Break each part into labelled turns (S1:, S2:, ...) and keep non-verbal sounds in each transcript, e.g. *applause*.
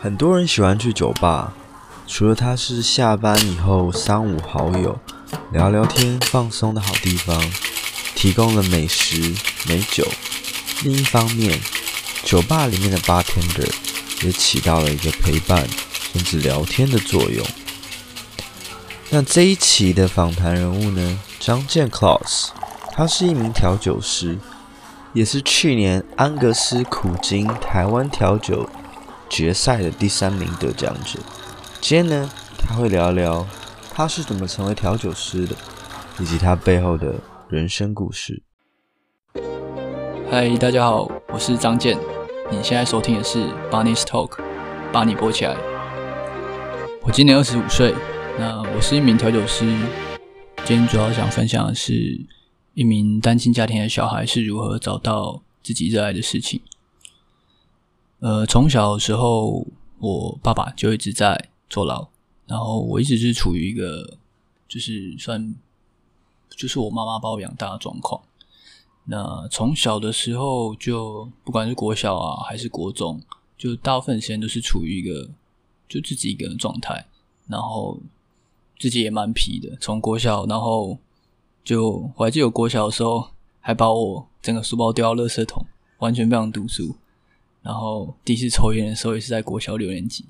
S1: 很多人喜欢去酒吧，除了它是下班以后三五好友聊聊天、放松的好地方，提供了美食美酒。另一方面，酒吧里面的 bartender 也起到了一个陪伴甚至聊天的作用。那这一期的访谈人物呢，张健 Klaus，他是一名调酒师。也是去年安格斯苦精台湾调酒决赛的第三名得奖者。今天呢，他会聊一聊他是怎么成为调酒师的，以及他背后的人生故事。
S2: 嗨，大家好，我是张健。你现在收听的是 Barney's Talk，把你播起来。我今年二十五岁，那我是一名调酒师。今天主要想分享的是。一名单亲家庭的小孩是如何找到自己热爱的事情？呃，从小的时候，我爸爸就一直在坐牢，然后我一直是处于一个就是算就是我妈妈把我养大的状况。那从小的时候就不管是国小啊还是国中，就大部分时间都是处于一个就自己一个人状态，然后自己也蛮皮的。从国小，然后。就我还记得，国小的时候还把我整个书包丢到垃圾桶，完全不想读书。然后第一次抽烟的时候也是在国小六年级，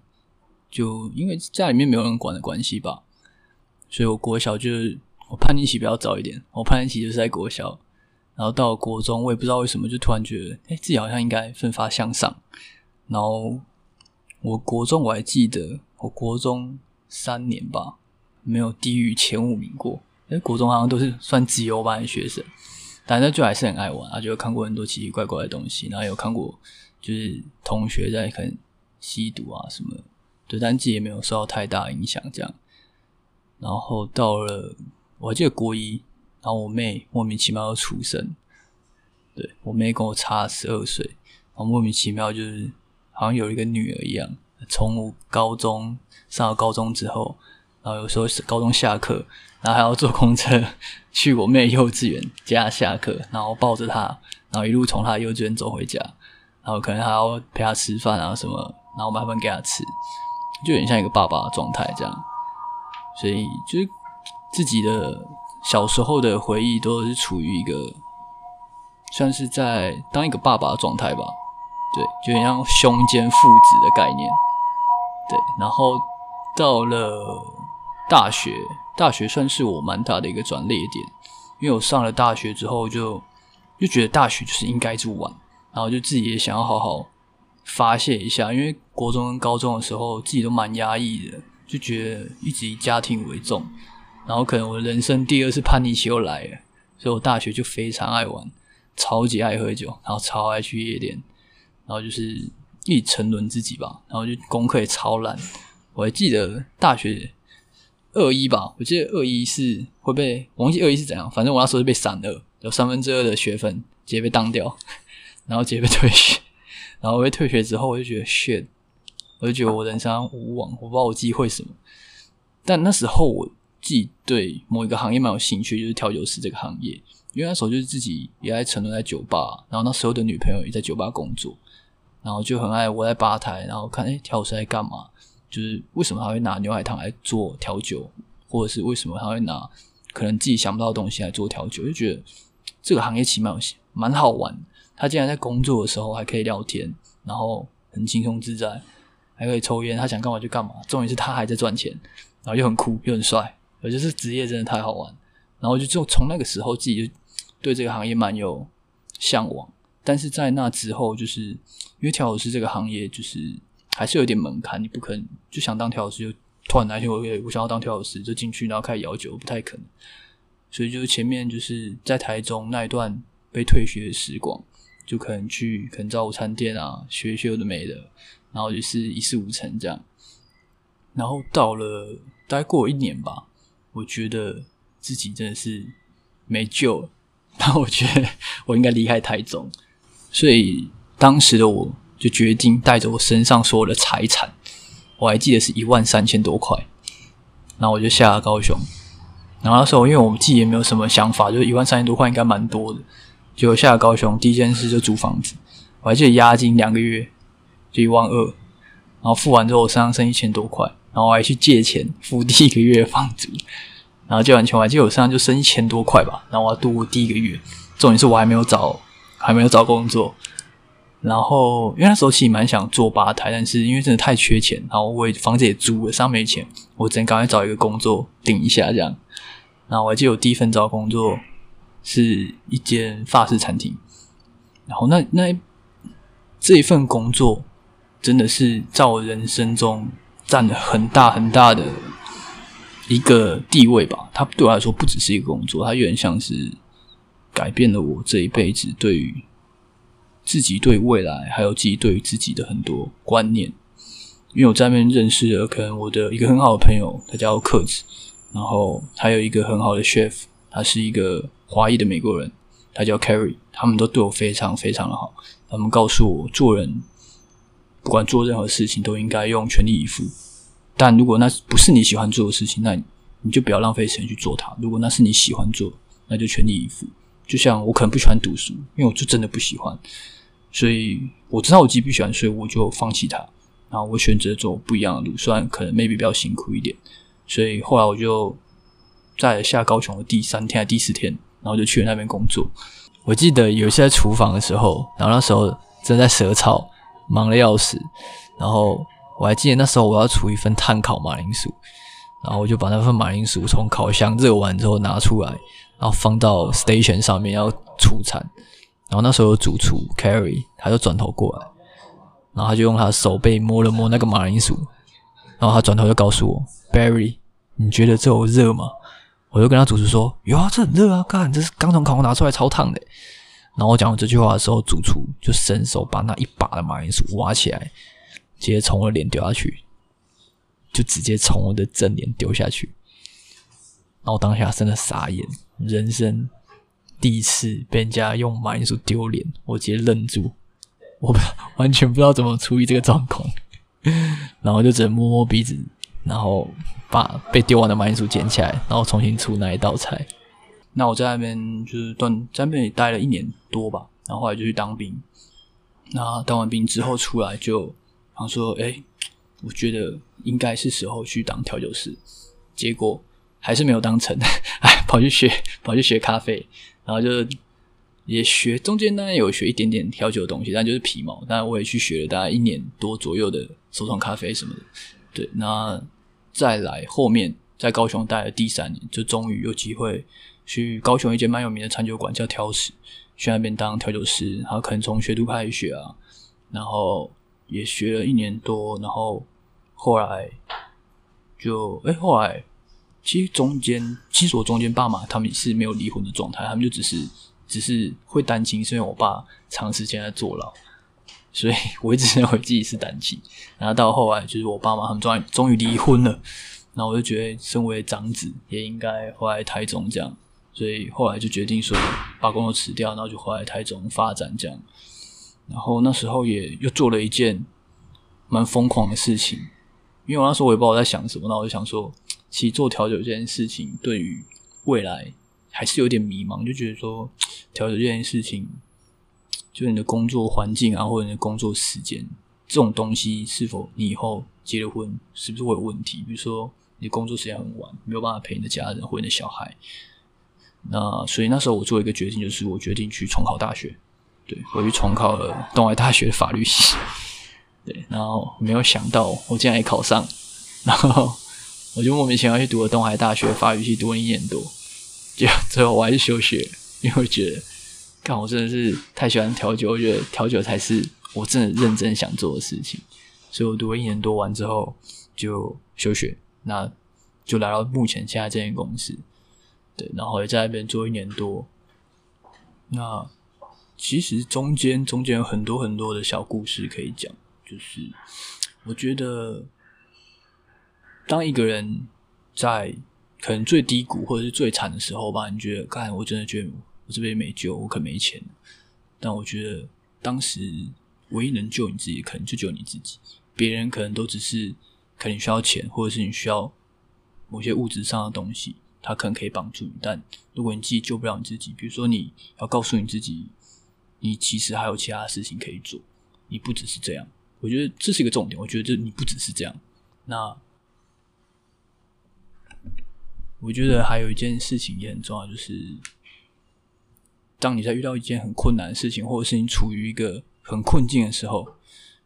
S2: 就因为家里面没有人管的关系吧，所以我国小就是我叛逆期比较早一点。我叛逆期就是在国小，然后到了国中，我也不知道为什么就突然觉得，哎，自己好像应该奋发向上。然后我国中我还记得，我国中三年吧，没有低于前五名过。因为国中好像都是算资优班的学生，但是就还是很爱玩啊，就看过很多奇奇怪怪的东西，然后有看过就是同学在可能吸毒啊什么，对，但自己也没有受到太大影响这样。然后到了我记得国一，然后我妹莫名其妙就出生，对，我妹跟我差十二岁，然后莫名其妙就是好像有一个女儿一样，从我高中上了高中之后。然后有时候是高中下课，然后还要坐公车去我妹幼稚园接她下课，然后抱着她，然后一路从她幼稚园走回家，然后可能还要陪她吃饭啊什么，然后买饭给她吃，就有点像一个爸爸的状态这样。所以就是自己的小时候的回忆都是处于一个算是在当一个爸爸的状态吧，对，就很像兄兼父子的概念，对，然后到了。大学，大学算是我蛮大的一个转捩点，因为我上了大学之后就，就觉得大学就是应该去玩，然后就自己也想要好好发泄一下，因为国中跟高中的时候自己都蛮压抑的，就觉得一直以家庭为重，然后可能我的人生第二次叛逆期又来了，所以我大学就非常爱玩，超级爱喝酒，然后超爱去夜店，然后就是一沉沦自己吧，然后就功课也超烂，我还记得大学。二一吧，我记得二一是会被，我忘记二一是怎样，反正我那时候是被闪二，有三分之二的学分直接被当掉，然后直接被退学，*laughs* 然后被退学之后，我就觉得 shit，我就觉得我人生无望，我不知道我自己会什么。但那时候我自己对某一个行业蛮有兴趣，就是调酒师这个行业，因为那时候就是自己也在沉沦在酒吧，然后那时候的女朋友也在酒吧工作，然后就很爱窝在吧台，然后看诶调酒师在干嘛。就是为什么他会拿牛海棠来做调酒，或者是为什么他会拿可能自己想不到的东西来做调酒，就觉得这个行业其实蛮蛮好玩。他竟然在工作的时候还可以聊天，然后很轻松自在，还可以抽烟，他想干嘛就干嘛。重点是他还在赚钱，然后又很酷又很帅，我觉得这职业真的太好玩。然后就就从那个时候自己就对这个行业蛮有向往。但是在那之后，就是因为调酒师这个行业就是。还是有点门槛，你不可能就想当调酒师，就突然来天我我想要当调酒师就进去，然后开始摇酒，不太可能。所以就是前面就是在台中那一段被退学的时光，就可能去可能早午餐店啊学一学有的没的，然后就是一事无成这样。然后到了大概过了一年吧，我觉得自己真的是没救了，然后我觉得我应该离开台中，所以当时的我。就决定带着我身上所有的财产，我还记得是一万三千多块，然后我就下了高雄。然后那时候因为我们自己也没有什么想法，就一万三千多块应该蛮多的，就下了高雄。第一件事就租房子，我还记得押金两个月就一万二，然后付完之后我身上剩一千多块，然后我还去借钱付第一个月房租，然后借完钱我还记得我身上就剩一千多块吧，然后我要度过第一个月。重点是我还没有找，还没有找工作。然后因为那时候其实蛮想做吧台，但是因为真的太缺钱，然后我也房子也租了，身上没钱，我只能赶快找一个工作顶一下这样。然后我还记得我第一份找工作是一间法式餐厅，然后那那这一份工作真的是在我人生中占了很大很大的一个地位吧。它对我来说不只是一个工作，它有点像是改变了我这一辈子对于。自己对未来，还有自己对于自己的很多观念，因为我在那边认识了可能我的一个很好的朋友，他叫克子，然后还有一个很好的 chef，他是一个华裔的美国人，他叫 Carrie，他们都对我非常非常的好，他们告诉我做人不管做任何事情都应该用全力以赴，但如果那不是你喜欢做的事情，那你就不要浪费时间去做它；如果那是你喜欢做，那就全力以赴。就像我可能不喜欢读书，因为我就真的不喜欢。所以我知道我自己不喜欢，所以我就放弃它，然后我选择走不一样的路，虽然可能 maybe 比较辛苦一点。所以后来我就在下高雄的第三天还第四天，然后就去了那边工作。我记得有一次在厨房的时候，然后那时候正在蛇草，忙的要死。然后我还记得那时候我要煮一份碳烤马铃薯，然后我就把那份马铃薯从烤箱热完之后拿出来，然后放到 station 上面要出餐。然后那时候有主厨 Carrie，他就转头过来，然后他就用他的手背摸了摸那个马铃薯，然后他转头就告诉我：“Barry，你觉得这有热吗？”我就跟他主厨说：“有啊，这很热啊，看这是刚从烤箱拿出来，超烫的。”然后我讲完这句话的时候，主厨就伸手把那一把的马铃薯挖起来，直接从我脸丢下去，就直接从我的正脸丢下去。然后当下真的傻眼，人生。第一次被人家用马铃薯丢脸，我直接愣住，我完全不知道怎么处理这个状况，然后就只能摸摸鼻子，然后把被丢完的马铃薯捡起来，然后重新出那一道菜。那我在那边就是断在那边也待了一年多吧，然后后来就去当兵。那当完兵之后出来就然后说，哎、我觉得应该是时候去当调酒师，结果还是没有当成，哎，*laughs* 跑去学跑去学咖啡。然后就也学，中间当然有学一点点调酒的东西，但就是皮毛。但我也去学了大概一年多左右的手冲咖啡什么的。对，那再来后面在高雄待了第三年，就终于有机会去高雄一间蛮有名的餐酒馆叫挑食，去那边当调酒师，然后可能从学徒开始学啊，然后也学了一年多，然后后来就哎后来。其实中间，其实我中间爸妈他们是没有离婚的状态，他们就只是只是会单亲，是因为我爸长时间在坐牢，所以 *laughs* 我一直认为自己是单亲。然后到后来，就是我爸妈他们终于终于离婚了，然后我就觉得身为长子也应该回来台中这样，所以后来就决定说把工作辞掉，然后就回来台中发展这样。然后那时候也又做了一件蛮疯狂的事情，因为我那时候我也不知道我在想什么，那我就想说。其实做调酒这件事情，对于未来还是有点迷茫，就觉得说调酒这件事情，就是你的工作环境啊，或者你的工作时间这种东西，是否你以后结了婚，是不是会有问题？比如说你工作时间很晚，没有办法陪你的家人或者你的小孩。那所以那时候我做一个决定，就是我决定去重考大学。对，我去重考了东海大学法律系。对，然后没有想到我竟然也考上，然后。我就莫名其妙去读了东海大学法语系，读了一年多，结果最后我还是休学，因为觉得，看我真的是太喜欢调酒，我觉得调酒才是我真的认真想做的事情，所以我读了一年多完之后就休学，那就来到目前现在这间公司，对，然后也在那边做一年多，那其实中间中间有很多很多的小故事可以讲，就是我觉得。当一个人在可能最低谷或者是最惨的时候吧，你觉得，看我真的觉得我这边没救，我可没钱。但我觉得当时唯一能救你自己，可能就救你自己。别人可能都只是可能需要钱，或者是你需要某些物质上的东西，他可能可以帮助你。但如果你自己救不了你自己，比如说你要告诉你自己，你其实还有其他事情可以做，你不只是这样。我觉得这是一个重点。我觉得这你不只是这样。那我觉得还有一件事情也很重要，就是当你在遇到一件很困难的事情，或者是你处于一个很困境的时候，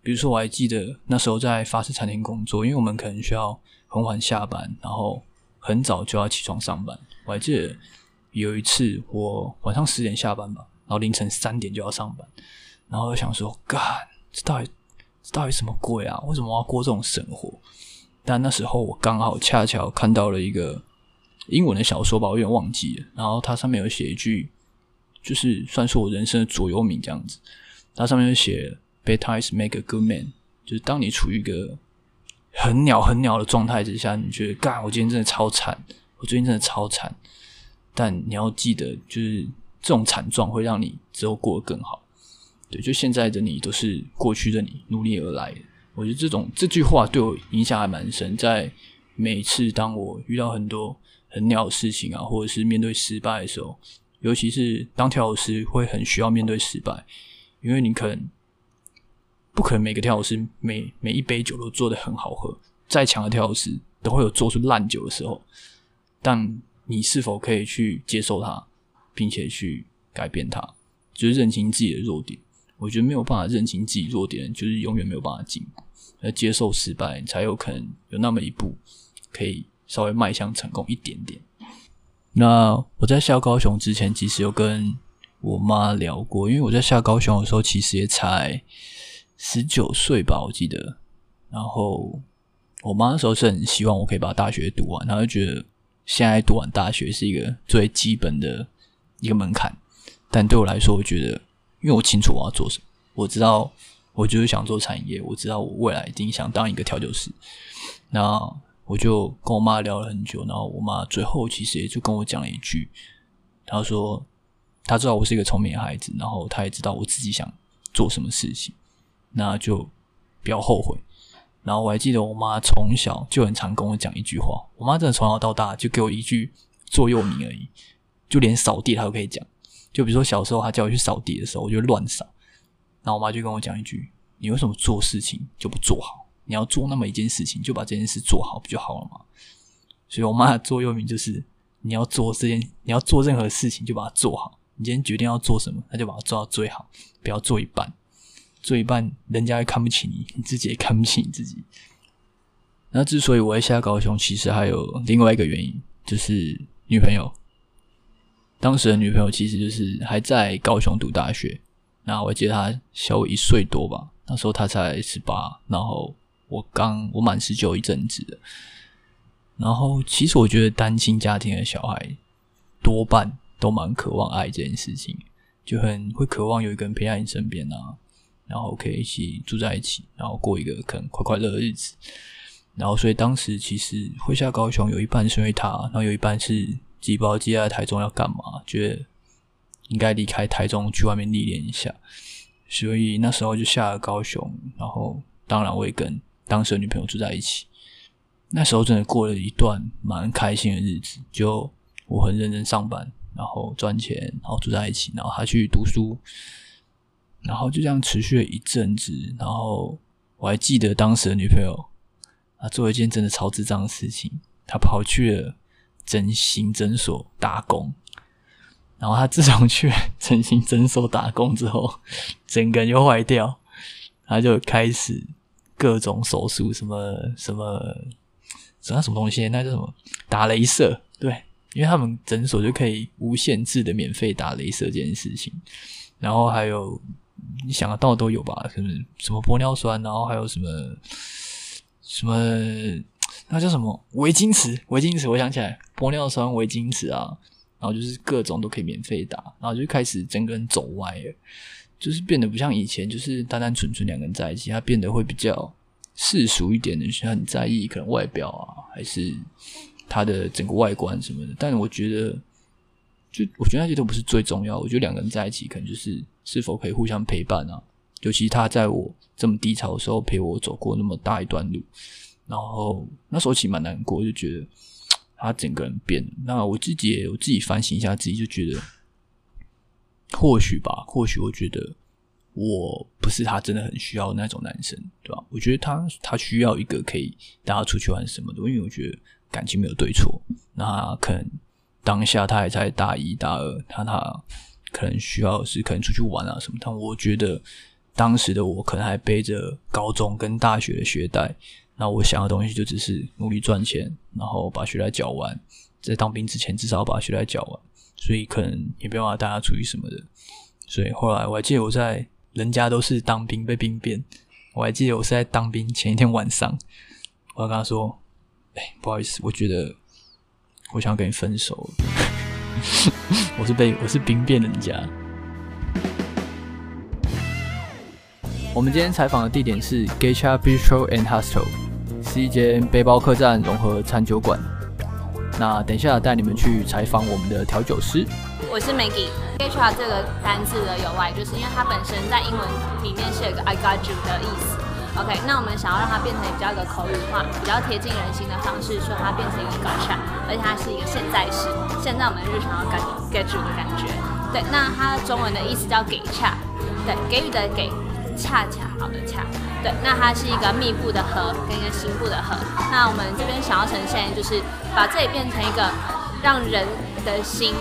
S2: 比如说我还记得那时候在法式餐厅工作，因为我们可能需要很晚下班，然后很早就要起床上班。我还记得有一次我晚上十点下班吧，然后凌晨三点就要上班，然后我想说，干，这到底这到底什么鬼啊？为什么我要过这种生活？但那时候我刚好恰巧看到了一个英文的小说吧，我有点忘记了。然后它上面有写一句，就是算是我人生的座右铭这样子。它上面就写 “Bad times make a good man”，就是当你处于一个很鸟很鸟的状态之下，你觉得干，我今天真的超惨，我最近真的超惨。但你要记得，就是这种惨状会让你之后过得更好。对，就现在的你都是过去的你努力而来。我觉得这种这句话对我影响还蛮深。在每次当我遇到很多很鸟的事情啊，或者是面对失败的时候，尤其是当调酒师会很需要面对失败，因为你可能不可能每个调酒师每每一杯酒都做得很好喝，再强的调酒师都会有做出烂酒的时候。但你是否可以去接受它，并且去改变它，就是认清自己的弱点。我觉得没有办法认清自己弱点，就是永远没有办法进步。而接受失败，才有可能有那么一步，可以稍微迈向成功一点点。那我在下高雄之前，其实有跟我妈聊过，因为我在下高雄的时候，其实也才十九岁吧，我记得。然后我妈那时候是很希望我可以把大学读完，她就觉得现在读完大学是一个最基本的一个门槛。但对我来说，我觉得。因为我清楚我要做什么，我知道我就是想做产业，我知道我未来一定想当一个调酒师。那我就跟我妈聊了很久，然后我妈最后其实也就跟我讲了一句，她说她知道我是一个聪明的孩子，然后她也知道我自己想做什么事情，那就不要后悔。然后我还记得我妈从小就很常跟我讲一句话，我妈真的从小到大就给我一句座右铭而已，就连扫地她都可以讲。就比如说小时候，她叫我去扫地的时候，我就乱扫。然后我妈就跟我讲一句：“你为什么做事情就不做好？你要做那么一件事情，就把这件事做好不就好了吗？”所以，我妈的座右铭就是：你要做这件，你要做任何事情就把它做好。你今天决定要做什么，那就把它做到最好，不要做一半。做一半，人家会看不起你，你自己也看不起你自己。那之所以我会下高雄，其实还有另外一个原因，就是女朋友。当时的女朋友其实就是还在高雄读大学，那我记得她小我一岁多吧，那时候她才十八，然后我刚我满十九一阵子的，然后其实我觉得单亲家庭的小孩多半都蛮渴望爱这件事情，就很会渴望有一个人陪在你身边啊，然后可以一起住在一起，然后过一个可能快快乐的日子，然后所以当时其实会下高雄有一半是因为他，然后有一半是。寄包寄在台中要干嘛？觉得应该离开台中去外面历练一下，所以那时候就下了高雄。然后当然我也跟当时的女朋友住在一起。那时候真的过了一段蛮开心的日子，就我很认真上班，然后赚钱，然后住在一起，然后她去读书，然后就这样持续了一阵子。然后我还记得当时的女朋友，她做了一件真的超智障的事情，她跑去了。整形诊所打工，然后他自从去整形诊所打工之后，整个人就坏掉，他就开始各种手术，什么什么，什么什么东西，那叫什么？打雷射，对，因为他们诊所就可以无限制的免费打雷射这件事情，然后还有你想得到都有吧？什么什么玻尿酸，然后还有什么什么。那叫什么维金池？维金池，我想起来，玻尿酸维金池啊，然后就是各种都可以免费打，然后就开始整个人走歪了，就是变得不像以前，就是单单纯纯两个人在一起，他变得会比较世俗一点的，是很在意可能外表啊，还是他的整个外观什么的。但我觉得，就我觉得那些都不是最重要，我觉得两个人在一起，可能就是是否可以互相陪伴啊，尤其他在我这么低潮的时候陪我走过那么大一段路。然后那时候其实蛮难过，就觉得他整个人变了。那我自己也我自己反省一下自己，就觉得或许吧，或许我觉得我不是他真的很需要那种男生，对吧？我觉得他他需要一个可以带他出去玩什么的，因为我觉得感情没有对错。那可能当下他还在大一大二，他他可能需要是可能出去玩啊什么。但我觉得当时的我可能还背着高中跟大学的学贷，那我想要的东西就只是努力赚钱，然后把学贷缴完，在当兵之前至少把学贷缴完，所以可能也没办法带他出去什么的。所以后来我还记得我在。人家都是当兵被兵变，我还记得我是在当兵前一天晚上，我要跟他说：“哎、不好意思，我觉得我想要跟你分手了。*laughs* ”我是被我是兵变人家。我们今天采访的地点是 Geisha Bistro and Hostel，是一间背包客栈融合餐酒馆。那等一下带你们去采访我们的调酒师。
S3: 我是 Maggie。HR 这个单字的由来，就是因为它本身在英文里面是有个 I got you 的意思。OK，那我们想要让它变成比较一个口语化、比较贴近人心的方式，说它变成一个 Gacha，而且它是一个现在式，现在我们日常要 get get you 的感觉。对，那它中文的意思叫给恰，对，给予的给，恰恰好的恰。对，那它是一个密部的合跟一个心部的合。那我们这边想要呈现，就是把这里变成一个让人的心。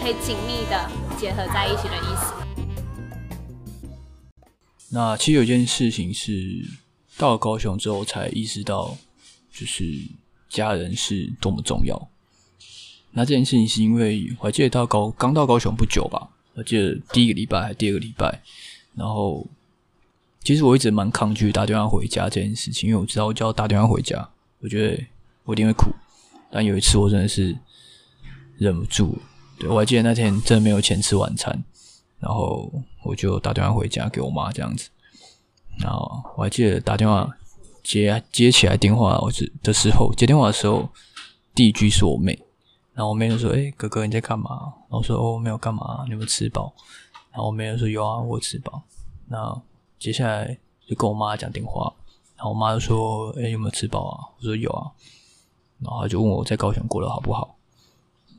S3: 可以紧密的结合在一起的意思。
S2: 那其实有一件事情是到了高雄之后才意识到，就是家人是多么重要。那这件事情是因为我还记得到高刚到高雄不久吧，我记得第一个礼拜还是第二个礼拜，然后其实我一直蛮抗拒打电话回家这件事情，因为我知道我只要打电话回家，我觉得我一定会哭。但有一次我真的是忍不住。对，我还记得那天真的没有钱吃晚餐，然后我就打电话回家给我妈这样子。然后我还记得打电话接接起来电话我是的时候，接电话的时候第一句是我妹，然后我妹就说：“哎，哥哥你在干嘛？”然后我说：“哦，没有干嘛，你有没有吃饱？”然后我妹就说：“有啊，我吃饱。”那接下来就跟我妈讲电话，然后我妈就说：“哎，有没有吃饱啊？”我说：“有啊。”然后就问我在高雄过得好不好。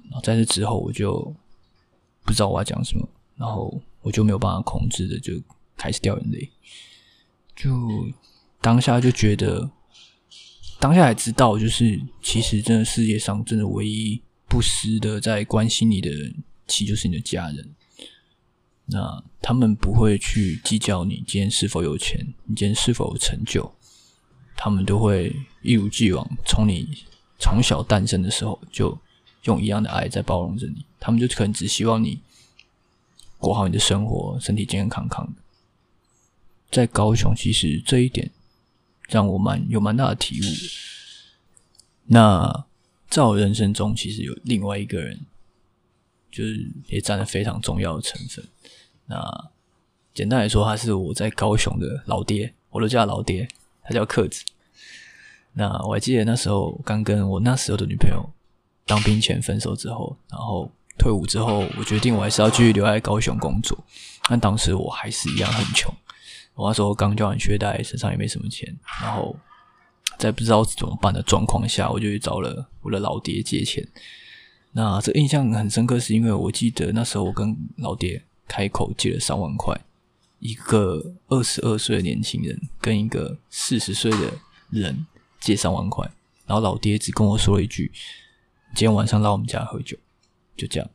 S2: 然后在这之后，我就不知道我要讲什么，然后我就没有办法控制的就开始掉眼泪，就当下就觉得，当下还知道，就是其实真的世界上真的唯一不时的在关心你的人，其实就是你的家人。那他们不会去计较你今天是否有钱，你今天是否有成就，他们都会一如既往从你从小诞生的时候就。用一样的爱在包容着你，他们就可能只希望你过好你的生活，身体健健康康的。在高雄，其实这一点让我蛮有蛮大的体悟。那在我人生中，其实有另外一个人，就是也占了非常重要的成分。那简单来说，他是我在高雄的老爹，我都叫他老爹，他叫克子。那我还记得那时候刚跟我那时候的女朋友。当兵前分手之后，然后退伍之后，我决定我还是要继续留在高雄工作。但当时我还是一样很穷，我那时候刚交完学贷，身上也没什么钱，然后在不知道怎么办的状况下，我就去找了我的老爹借钱。那这印象很深刻，是因为我记得那时候我跟老爹开口借了三万块，一个二十二岁的年轻人跟一个四十岁的人借三万块，然后老爹只跟我说了一句。今天晚上来我们家喝酒，就这样。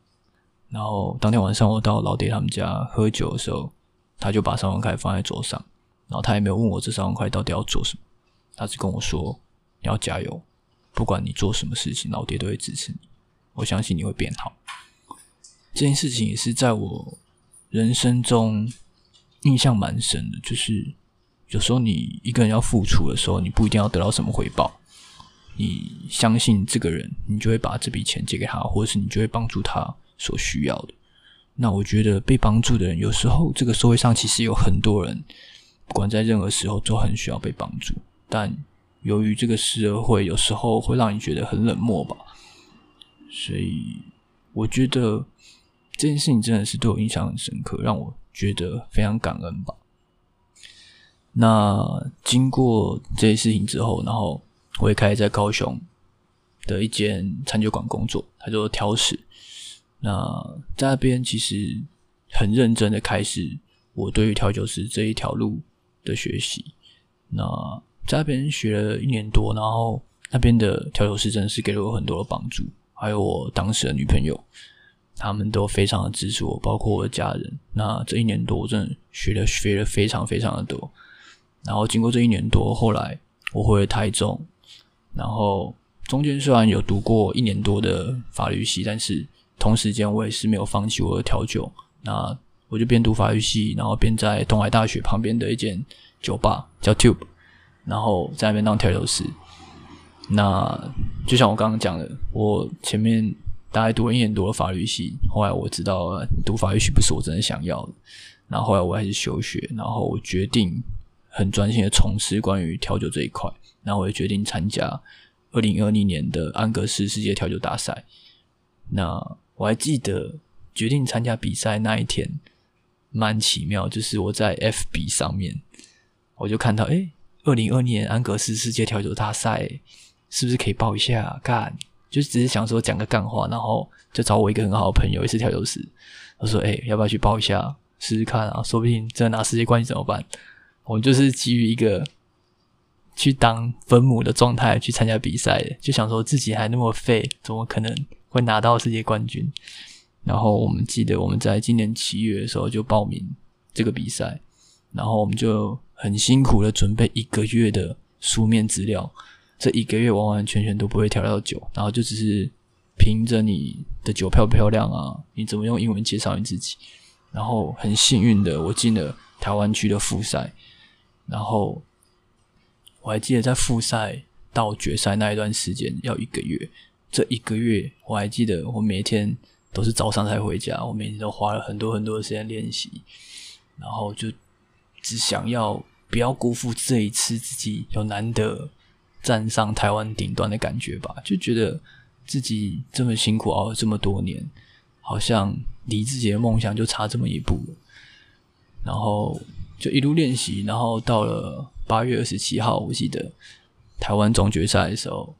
S2: 然后当天晚上我到老爹他们家喝酒的时候，他就把三万块放在桌上，然后他也没有问我这三万块到底要做什么，他只跟我说：“你要加油，不管你做什么事情，老爹都会支持你。我相信你会变好。”这件事情也是在我人生中印象蛮深的，就是有时候你一个人要付出的时候，你不一定要得到什么回报。你相信这个人，你就会把这笔钱借给他，或者是你就会帮助他所需要的。那我觉得被帮助的人，有时候这个社会上其实有很多人，不管在任何时候都很需要被帮助。但由于这个社会有时候会让你觉得很冷漠吧，所以我觉得这件事情真的是对我印象很深刻，让我觉得非常感恩吧。那经过这些事情之后，然后。我也开始在高雄的一间餐酒馆工作，他做调食。那在那边其实很认真的开始我对于调酒师这一条路的学习。那在那边学了一年多，然后那边的调酒师真的是给了我很多的帮助，还有我当时的女朋友，他们都非常的支持我，包括我的家人。那这一年多，我真的学了学了非常非常的多。然后经过这一年多，后来我回了台中，然后中间虽然有读过一年多的法律系，但是同时间我也是没有放弃我的调酒。那我就边读法律系，然后边在东海大学旁边的一间酒吧叫 Tube，然后在那边当调酒师。那就像我刚刚讲的，我前面大概读了一年多的法律系，后来我知道读法律系不是我真的想要的，然后后来我还是休学，然后我决定。很专心的从事关于调酒这一块，然后我也决定参加二零二零年的安格斯世界调酒大赛。那我还记得决定参加比赛那一天，蛮奇妙，就是我在 FB 上面，我就看到，诶，二零二年安格斯世界调酒大赛是不是可以报一下？干，就只是想说讲个干话，然后就找我一个很好的朋友，也是调酒师，我说，诶，要不要去报一下，试试看啊？说不定真的拿世界冠军怎么办？我就是基于一个去当分母的状态去参加比赛的，就想说自己还那么废，怎么可能会拿到世界冠军？然后我们记得我们在今年七月的时候就报名这个比赛，然后我们就很辛苦的准备一个月的书面资料，这一个月完完全全都不会调到酒，然后就只是凭着你的酒漂不漂亮啊，你怎么用英文介绍你自己，然后很幸运的我进了台湾区的复赛。然后我还记得在复赛到决赛那一段时间要一个月，这一个月我还记得我每天都是早上才回家，我每天都花了很多很多的时间练习，然后就只想要不要辜负这一次自己有难得站上台湾顶端的感觉吧，就觉得自己这么辛苦熬了这么多年，好像离自己的梦想就差这么一步，然后。就一路练习，然后到了八月二十七号，我记得台湾总决赛的时候，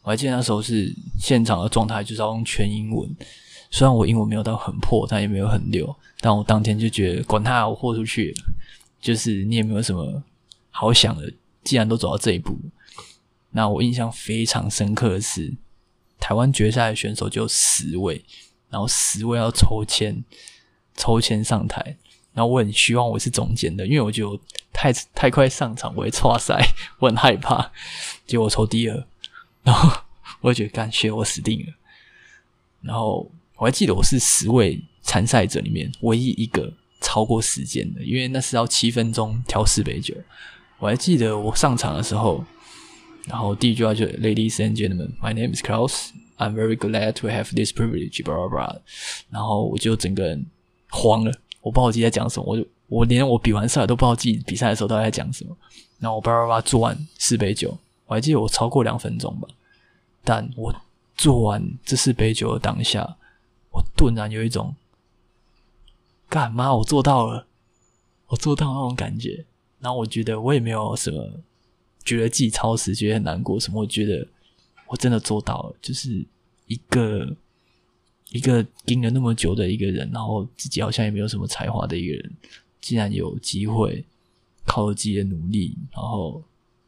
S2: 我还记得那时候是现场的状态，就是要用全英文。虽然我英文没有到很破，但也没有很溜，但我当天就觉得管他，我豁出去。就是你也没有什么好想的，既然都走到这一步，那我印象非常深刻的是，台湾决赛的选手就十位，然后十位要抽签，抽签上台。然后我很希望我是中间的，因为我觉得我太太快上场，我会挫赛，我很害怕。结果我抽第二，然后我就觉得感觉我死定了。然后我还记得我是十位参赛者里面唯一一个超过时间的，因为那是要七分钟调四杯酒。我还记得我上场的时候，然后第一句话就 “Ladies and gentlemen, my name is Klaus. I'm very glad to have this privilege.” blah blah blah。然后我就整个人慌了。我不知道我自己在讲什么，我就我连我比完赛都不知道自己比赛的时候到底在讲什么。然后我叭叭叭做完四杯酒，我还记得我超过两分钟吧。但我做完这四杯酒的当下，我顿然有一种干嘛？我做到了，我做到那种感觉。然后我觉得我也没有什么觉得自己超时，觉得很难过什么。我觉得我真的做到了，就是一个。一个盯了那么久的一个人，然后自己好像也没有什么才华的一个人，竟然有机会靠自己的努力，然后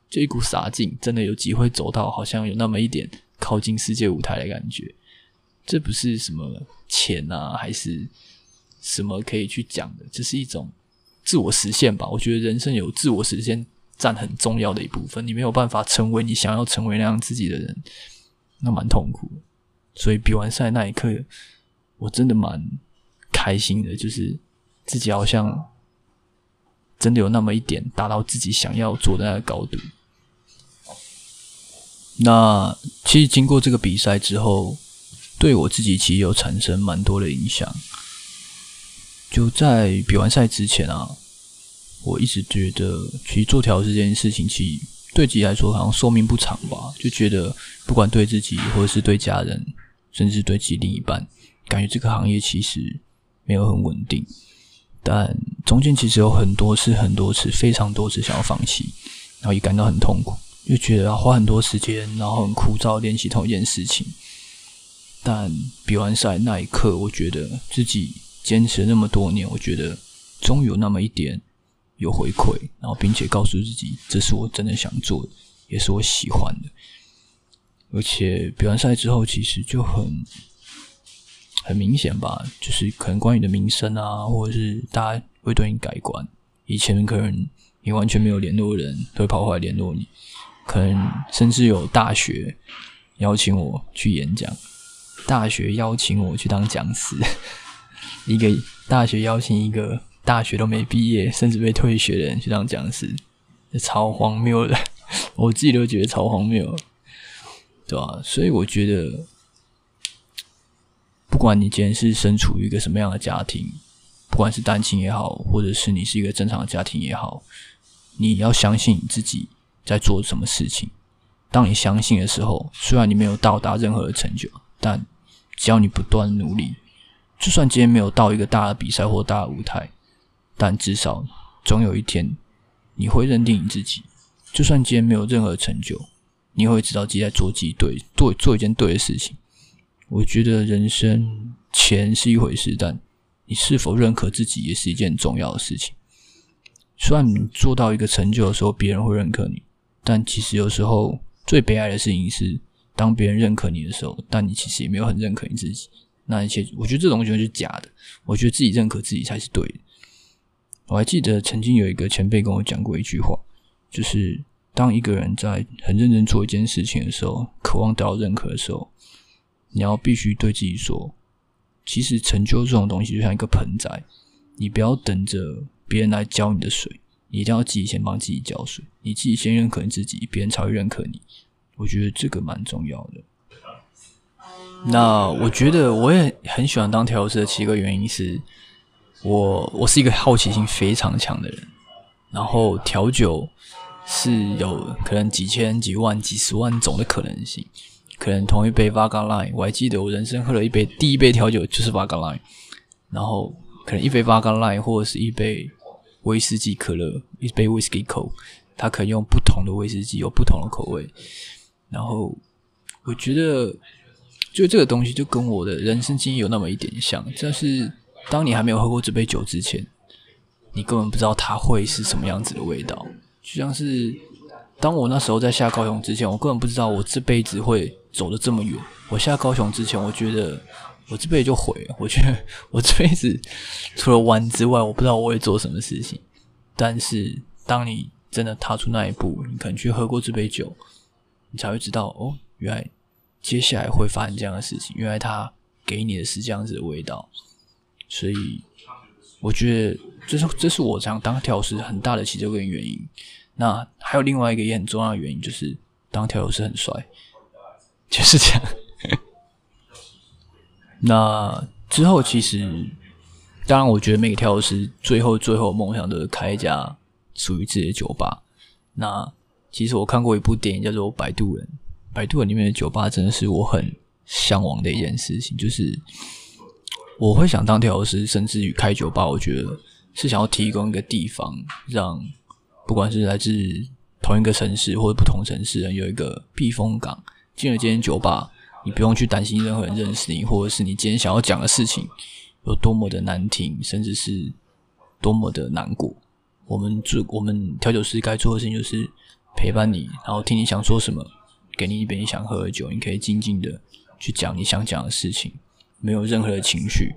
S2: 就一股傻劲，真的有机会走到好像有那么一点靠近世界舞台的感觉。这不是什么钱啊，还是什么可以去讲的，这是一种自我实现吧。我觉得人生有自我实现占很重要的一部分。你没有办法成为你想要成为那样自己的人，那蛮痛苦。所以比完赛那一刻，我真的蛮开心的，就是自己好像真的有那么一点达到自己想要做的那个高度。那其实经过这个比赛之后，对我自己其实有产生蛮多的影响。就在比完赛之前啊，我一直觉得，其实做调这件事情，其实对自己来说好像寿命不长吧，就觉得不管对自己或者是对家人。甚至对其另一半，感觉这个行业其实没有很稳定，但中间其实有很多次、很多次、非常多次想要放弃，然后也感到很痛苦，又觉得要花很多时间，然后很枯燥练习同一件事情。但比完赛那一刻，我觉得自己坚持了那么多年，我觉得终于有那么一点有回馈，然后并且告诉自己，这是我真的想做的，也是我喜欢的。而且比完赛之后，其实就很很明显吧，就是可能关于你的名声啊，或者是大家会对你改观。以前可能你完全没有联络人，都会跑过来联络你。可能甚至有大学邀请我去演讲，大学邀请我去当讲师，*laughs* 一个大学邀请一个大学都没毕业，甚至被退学的人去当讲师，超荒谬的，*laughs* 我自己都觉得超荒谬。对吧？所以我觉得，不管你今天是身处于一个什么样的家庭，不管是单亲也好，或者是你是一个正常的家庭也好，你要相信你自己在做什么事情。当你相信的时候，虽然你没有到达任何的成就，但只要你不断努力，就算今天没有到一个大的比赛或大的舞台，但至少总有一天你会认定你自己。就算今天没有任何成就。你会知道自己在做自己对做做一件对的事情。我觉得人生钱是一回事，但你是否认可自己也是一件重要的事情。虽然你做到一个成就的时候，别人会认可你，但其实有时候最悲哀的事情是，当别人认可你的时候，但你其实也没有很认可你自己。那一切，我觉得这种东西就是假的。我觉得自己认可自己才是对的。我还记得曾经有一个前辈跟我讲过一句话，就是。当一个人在很认真做一件事情的时候，渴望得到认可的时候，你要必须对自己说：其实成就这种东西就像一个盆栽，你不要等着别人来浇你的水，你一定要自己先帮自己浇水，你自己先认可你自己，别人才会认可你。我觉得这个蛮重要的。那我觉得我也很喜欢当调酒师的七个原因是，我我是一个好奇心非常强的人，然后调酒。是有可能几千、几万、几十万种的可能性。可能同一杯 Vodka Line，我还记得我人生喝了一杯第一杯调酒就是 Vodka Line，。然后可能一杯 Vodka Line，或者是一杯威士忌可乐，一杯 Whisky Coke，它可以用不同的威士忌有不同的口味。然后我觉得，就这个东西就跟我的人生经历有那么一点像。但是当你还没有喝过这杯酒之前，你根本不知道它会是什么样子的味道。就像是当我那时候在下高雄之前，我根本不知道我这辈子会走得这么远。我下高雄之前，我觉得我这辈子就毁了。我觉得我这辈子除了玩之外，我不知道我会做什么事情。但是当你真的踏出那一步，你可能去喝过这杯酒，你才会知道哦，原来接下来会发生这样的事情。原来它给你的是这样子的味道。所以我觉得。这是这是我想当调酒师很大的其中一个原因。那还有另外一个也很重要的原因，就是当调酒师很帅，就是这样。那之后其实，当然我觉得每个调酒师最后最后梦想都是开一家属于自己的酒吧。那其实我看过一部电影叫做《摆渡人》，《摆渡人》里面的酒吧真的是我很向往的一件事情，就是我会想当调酒师，甚至于开酒吧，我觉得。是想要提供一个地方，让不管是来自同一个城市或者不同城市人有一个避风港。进了这间酒吧，你不用去担心任何人认识你，或者是你今天想要讲的事情有多么的难听，甚至是多么的难过。我们做我们调酒师该做的事情就是陪伴你，然后听你想说什么，给你一杯你想喝的酒，你可以静静的去讲你想讲的事情，没有任何的情绪。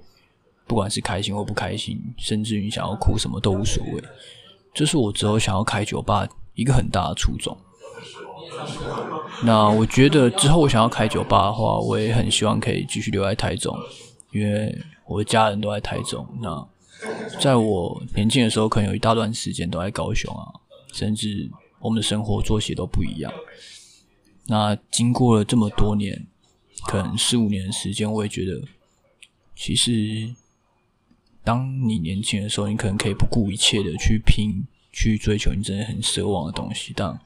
S2: 不管是开心或不开心，甚至于想要哭什么都无所谓。这是我之后想要开酒吧一个很大的初衷。那我觉得之后我想要开酒吧的话，我也很希望可以继续留在台中，因为我的家人都在台中。那在我年轻的时候，可能有一大段时间都在高雄啊，甚至我们的生活作息都不一样。那经过了这么多年，可能四五年的时间，我也觉得其实。当你年轻的时候，你可能可以不顾一切的去拼，去追求你真的很奢望的东西。但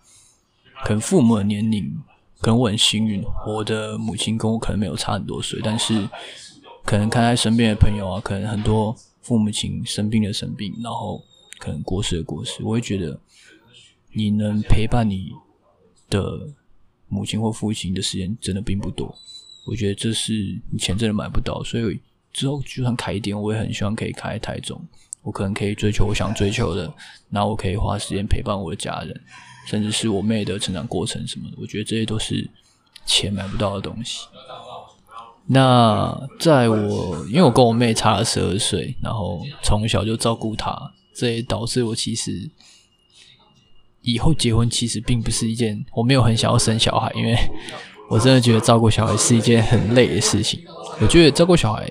S2: 可能父母的年龄，可能我很幸运，我的母亲跟我可能没有差很多岁，但是可能看在身边的朋友啊，可能很多父母亲生病的生病，然后可能过世的过世，我会觉得你能陪伴你的母亲或父亲的时间真的并不多。我觉得这是你钱真的买不到，所以。之后就算开店，我也很希望可以开台中。我可能可以追求我想追求的，然后我可以花时间陪伴我的家人，甚至是我妹的成长过程什么的。我觉得这些都是钱买不到的东西。那在我，因为我跟我妹差了十二岁，然后从小就照顾她，这也导致我其实以后结婚其实并不是一件，我没有很想要生小孩，因为我真的觉得照顾小孩是一件很累的事情。我觉得照顾小孩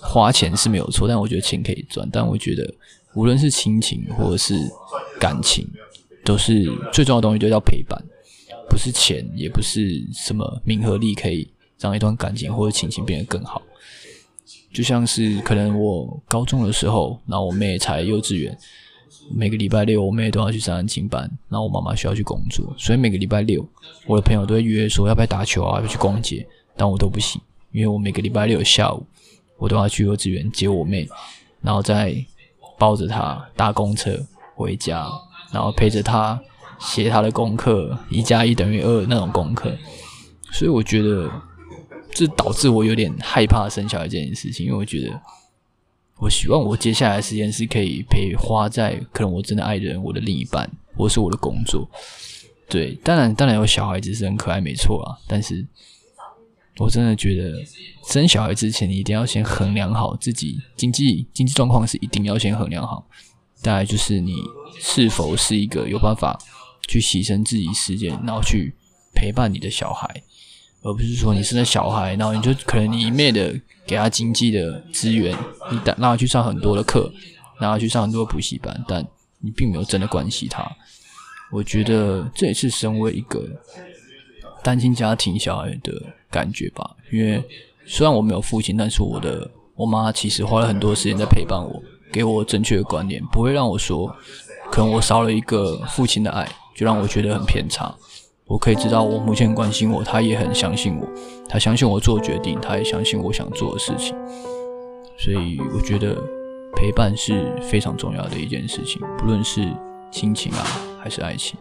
S2: 花钱是没有错，但我觉得钱可以赚。但我觉得无论是亲情或者是感情，都是最重要的东西，就叫陪伴，不是钱，也不是什么名和利可以。让一段感情或者亲情变得更好，就像是可能我高中的时候，然后我妹才幼稚园，每个礼拜六我妹都要去上安亲班，然后我妈妈需要去工作，所以每个礼拜六我的朋友都会约说要不要打球啊，要去逛街，但我都不行，因为我每个礼拜六下午我都要去幼稚园接我妹，然后再抱着她搭公车回家，然后陪着她写她的功课，一加一等于二那种功课，所以我觉得。这导致我有点害怕生小孩这件事情，因为我觉得，我希望我接下来的时间是可以陪花在可能我真的爱的人、我的另一半，或是我的工作。对，当然，当然有小孩子是很可爱，没错啊。但是，我真的觉得生小孩之前，你一定要先衡量好自己经济经济状况，是一定要先衡量好。大概就是你是否是一个有办法去牺牲自己时间，然后去陪伴你的小孩。而不是说你生了小孩，然后你就可能你一昧的给他经济的资源，你让他去上很多的课，让他去上很多补习班，但你并没有真的关心他。我觉得这也是身为一个单亲家庭小孩的感觉吧。因为虽然我没有父亲，但是我的我妈其实花了很多时间在陪伴我，给我正确的观念，不会让我说可能我少了一个父亲的爱，就让我觉得很偏差。我可以知道，我母亲很关心我，她也很相信我，她相信我做决定，她也相信我想做的事情。所以我觉得陪伴是非常重要的一件事情，不论是亲情啊，还是爱情。